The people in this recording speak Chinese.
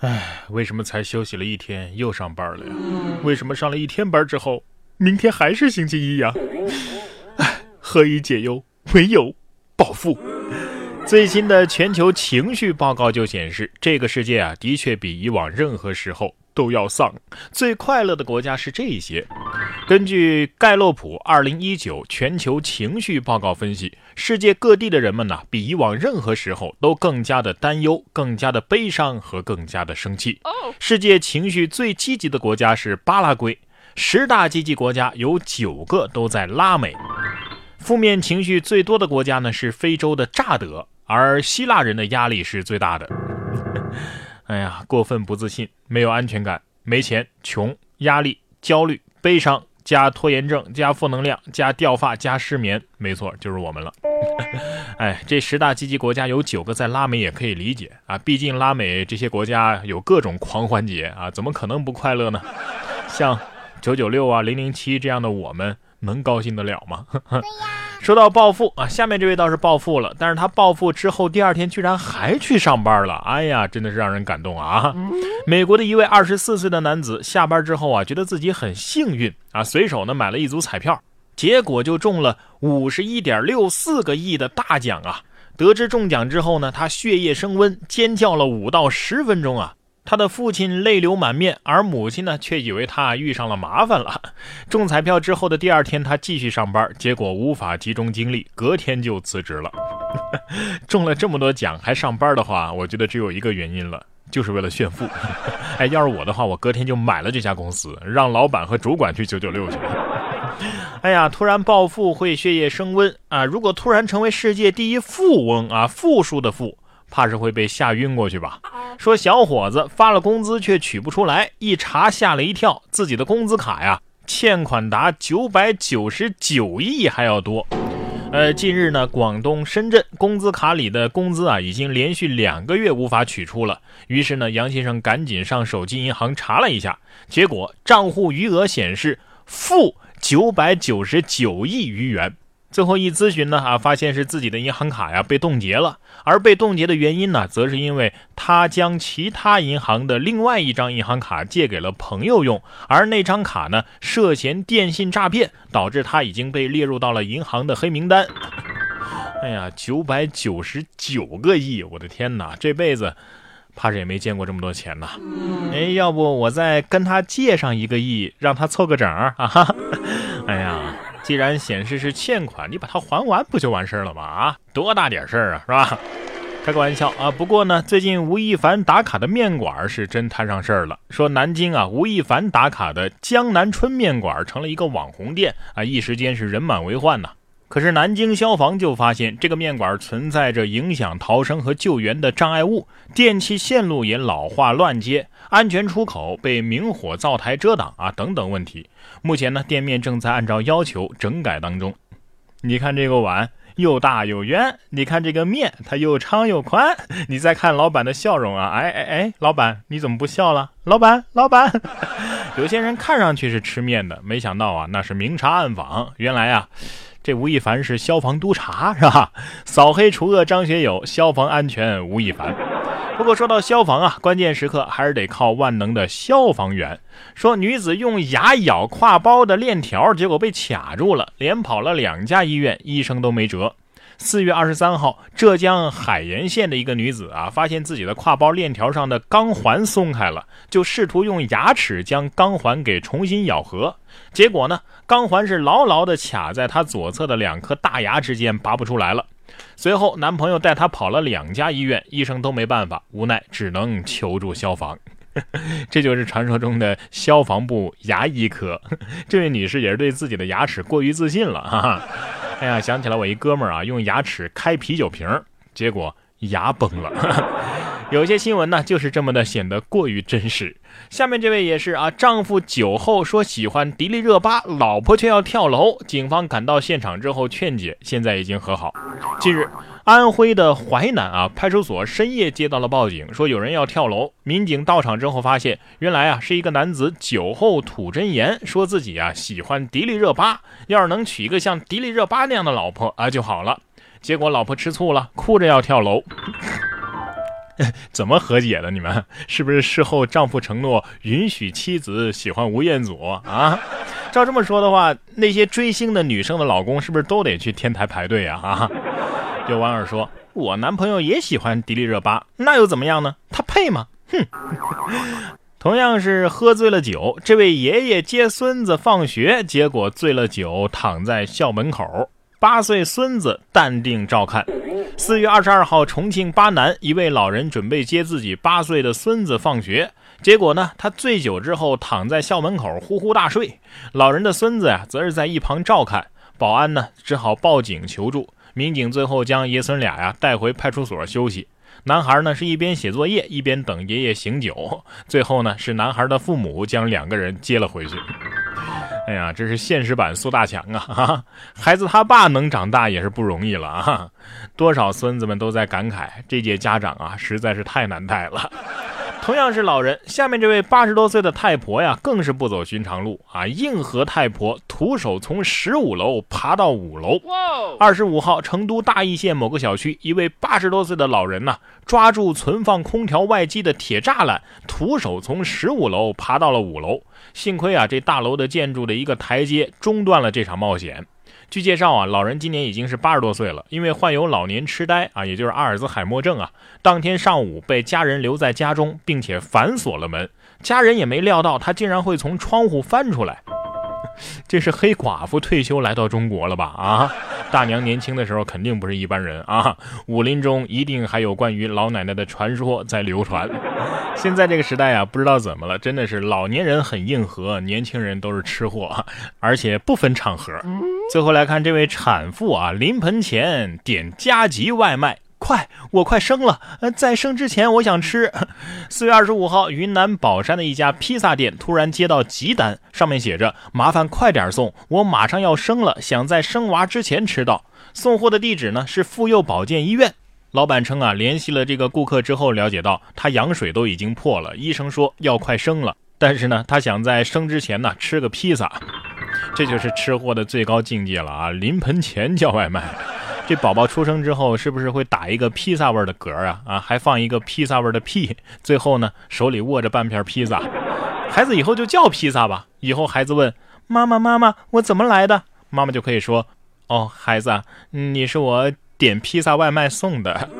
唉，为什么才休息了一天又上班了呀？为什么上了一天班之后，明天还是星期一呀？唉，何以解忧？唯有暴富。最新的全球情绪报告就显示，这个世界啊，的确比以往任何时候都要丧。最快乐的国家是这些。根据盖洛普2019全球情绪报告分析，世界各地的人们呢，比以往任何时候都更加的担忧、更加的悲伤和更加的生气。世界情绪最积极的国家是巴拉圭，十大积极国家有九个都在拉美。负面情绪最多的国家呢是非洲的乍得。而希腊人的压力是最大的。哎呀，过分不自信，没有安全感，没钱，穷，压力，焦虑，悲伤，加拖延症，加负能量，加掉发，加失眠，没错，就是我们了。哎，这十大积极国家有九个在拉美，也可以理解啊，毕竟拉美这些国家有各种狂欢节啊，怎么可能不快乐呢？像九九六啊、零零七这样的我们，能高兴得了吗？对呀。说到暴富啊，下面这位倒是暴富了，但是他暴富之后第二天居然还去上班了，哎呀，真的是让人感动啊！美国的一位二十四岁的男子下班之后啊，觉得自己很幸运啊，随手呢买了一组彩票，结果就中了五十一点六四个亿的大奖啊！得知中奖之后呢，他血液升温，尖叫了五到十分钟啊！他的父亲泪流满面，而母亲呢，却以为他遇上了麻烦了。中彩票之后的第二天，他继续上班，结果无法集中精力，隔天就辞职了。中了这么多奖还上班的话，我觉得只有一个原因了，就是为了炫富。哎，要是我的话，我隔天就买了这家公司，让老板和主管去九九六去。哎呀，突然暴富会血液升温啊！如果突然成为世界第一富翁啊，富庶的富。怕是会被吓晕过去吧？说小伙子发了工资却取不出来，一查吓了一跳，自己的工资卡呀欠款达九百九十九亿还要多。呃，近日呢，广东深圳工资卡里的工资啊已经连续两个月无法取出了，于是呢，杨先生赶紧上手机银行查了一下，结果账户余额显示负九百九十九亿余元。最后一咨询呢，啊，发现是自己的银行卡呀被冻结了，而被冻结的原因呢，则是因为他将其他银行的另外一张银行卡借给了朋友用，而那张卡呢涉嫌电信诈骗，导致他已经被列入到了银行的黑名单。哎呀，九百九十九个亿，我的天哪，这辈子怕是也没见过这么多钱呐！哎，要不我再跟他借上一个亿，让他凑个整啊？哈，哎呀。既然显示是欠款，你把它还完不就完事儿了吗？啊，多大点事儿啊，是吧？开个玩笑啊。不过呢，最近吴亦凡打卡的面馆是真摊上事儿了。说南京啊，吴亦凡打卡的江南春面馆成了一个网红店啊，一时间是人满为患呐。可是南京消防就发现这个面馆存在着影响逃生和救援的障碍物，电气线路也老化乱接，安全出口被明火灶台遮挡啊等等问题。目前呢，店面正在按照要求整改当中。你看这个碗又大又圆，你看这个面它又长又宽，你再看老板的笑容啊，哎哎哎，老板你怎么不笑了？老板老板，有些人看上去是吃面的，没想到啊那是明察暗访，原来啊。这吴亦凡是消防督察是吧？扫黑除恶张学友，消防安全吴亦凡。不过说到消防啊，关键时刻还是得靠万能的消防员。说女子用牙咬挎包的链条，结果被卡住了，连跑了两家医院，医生都没辙。四月二十三号，浙江海盐县的一个女子啊，发现自己的挎包链条上的钢环松开了，就试图用牙齿将钢环给重新咬合，结果呢，钢环是牢牢地卡在她左侧的两颗大牙之间，拔不出来了。随后，男朋友带她跑了两家医院，医生都没办法，无奈只能求助消防。这就是传说中的消防部牙医科。这位女士也是对自己的牙齿过于自信了，哈哈。哎呀，想起来我一哥们儿啊，用牙齿开啤酒瓶儿，结果牙崩了。有些新闻呢，就是这么的显得过于真实。下面这位也是啊，丈夫酒后说喜欢迪丽热巴，老婆却要跳楼，警方赶到现场之后劝解，现在已经和好。近日。安徽的淮南啊，派出所深夜接到了报警，说有人要跳楼。民警到场之后发现，原来啊是一个男子酒后吐真言，说自己啊喜欢迪丽热巴，要是能娶一个像迪丽热巴那样的老婆啊就好了。结果老婆吃醋了，哭着要跳楼。怎么和解的？你们是不是事后丈夫承诺允许妻子喜欢吴彦祖啊？照这么说的话，那些追星的女生的老公是不是都得去天台排队呀？啊？有网友说，我男朋友也喜欢迪丽热巴，那又怎么样呢？他配吗？哼。同样是喝醉了酒，这位爷爷接孙子放学，结果醉了酒躺在校门口。八岁孙子淡定照看。四月二十二号，重庆巴南一位老人准备接自己八岁的孙子放学，结果呢，他醉酒之后躺在校门口呼呼大睡。老人的孙子呀，则是在一旁照看。保安呢，只好报警求助。民警最后将爷孙俩呀带回派出所休息。男孩呢是一边写作业一边等爷爷醒酒。最后呢，是男孩的父母将两个人接了回去。哎呀，这是现实版苏大强啊！孩子他爸能长大也是不容易了啊！多少孙子们都在感慨，这届家长啊实在是太难带了。同样是老人，下面这位八十多岁的太婆呀，更是不走寻常路啊！硬核太婆徒手从十五楼爬到五楼。二十五号，成都大邑县某个小区，一位八十多岁的老人呢，抓住存放空调外机的铁栅栏，徒手从十五楼爬到了五楼。幸亏啊，这大楼的建筑的一个台阶中断了这场冒险。据介绍啊，老人今年已经是八十多岁了，因为患有老年痴呆啊，也就是阿尔兹海默症啊。当天上午被家人留在家中，并且反锁了门，家人也没料到他竟然会从窗户翻出来。这是黑寡妇退休来到中国了吧？啊，大娘年轻的时候肯定不是一般人啊！武林中一定还有关于老奶奶的传说在流传。现在这个时代啊，不知道怎么了，真的是老年人很硬核，年轻人都是吃货，而且不分场合。最后来看这位产妇啊，临盆前点加急外卖。快，我快生了，呃在生之前我想吃。四月二十五号，云南保山的一家披萨店突然接到急单，上面写着：“麻烦快点送，我马上要生了，想在生娃之前吃到。”送货的地址呢是妇幼保健医院。老板称啊，联系了这个顾客之后，了解到他羊水都已经破了，医生说要快生了，但是呢，他想在生之前呢吃个披萨，这就是吃货的最高境界了啊！临盆前叫外卖。这宝宝出生之后是不是会打一个披萨味的嗝啊？啊，还放一个披萨味的屁，最后呢，手里握着半片披萨，孩子以后就叫披萨吧。以后孩子问妈妈：“妈妈，我怎么来的？”妈妈就可以说：“哦，孩子，你是我点披萨外卖送的。”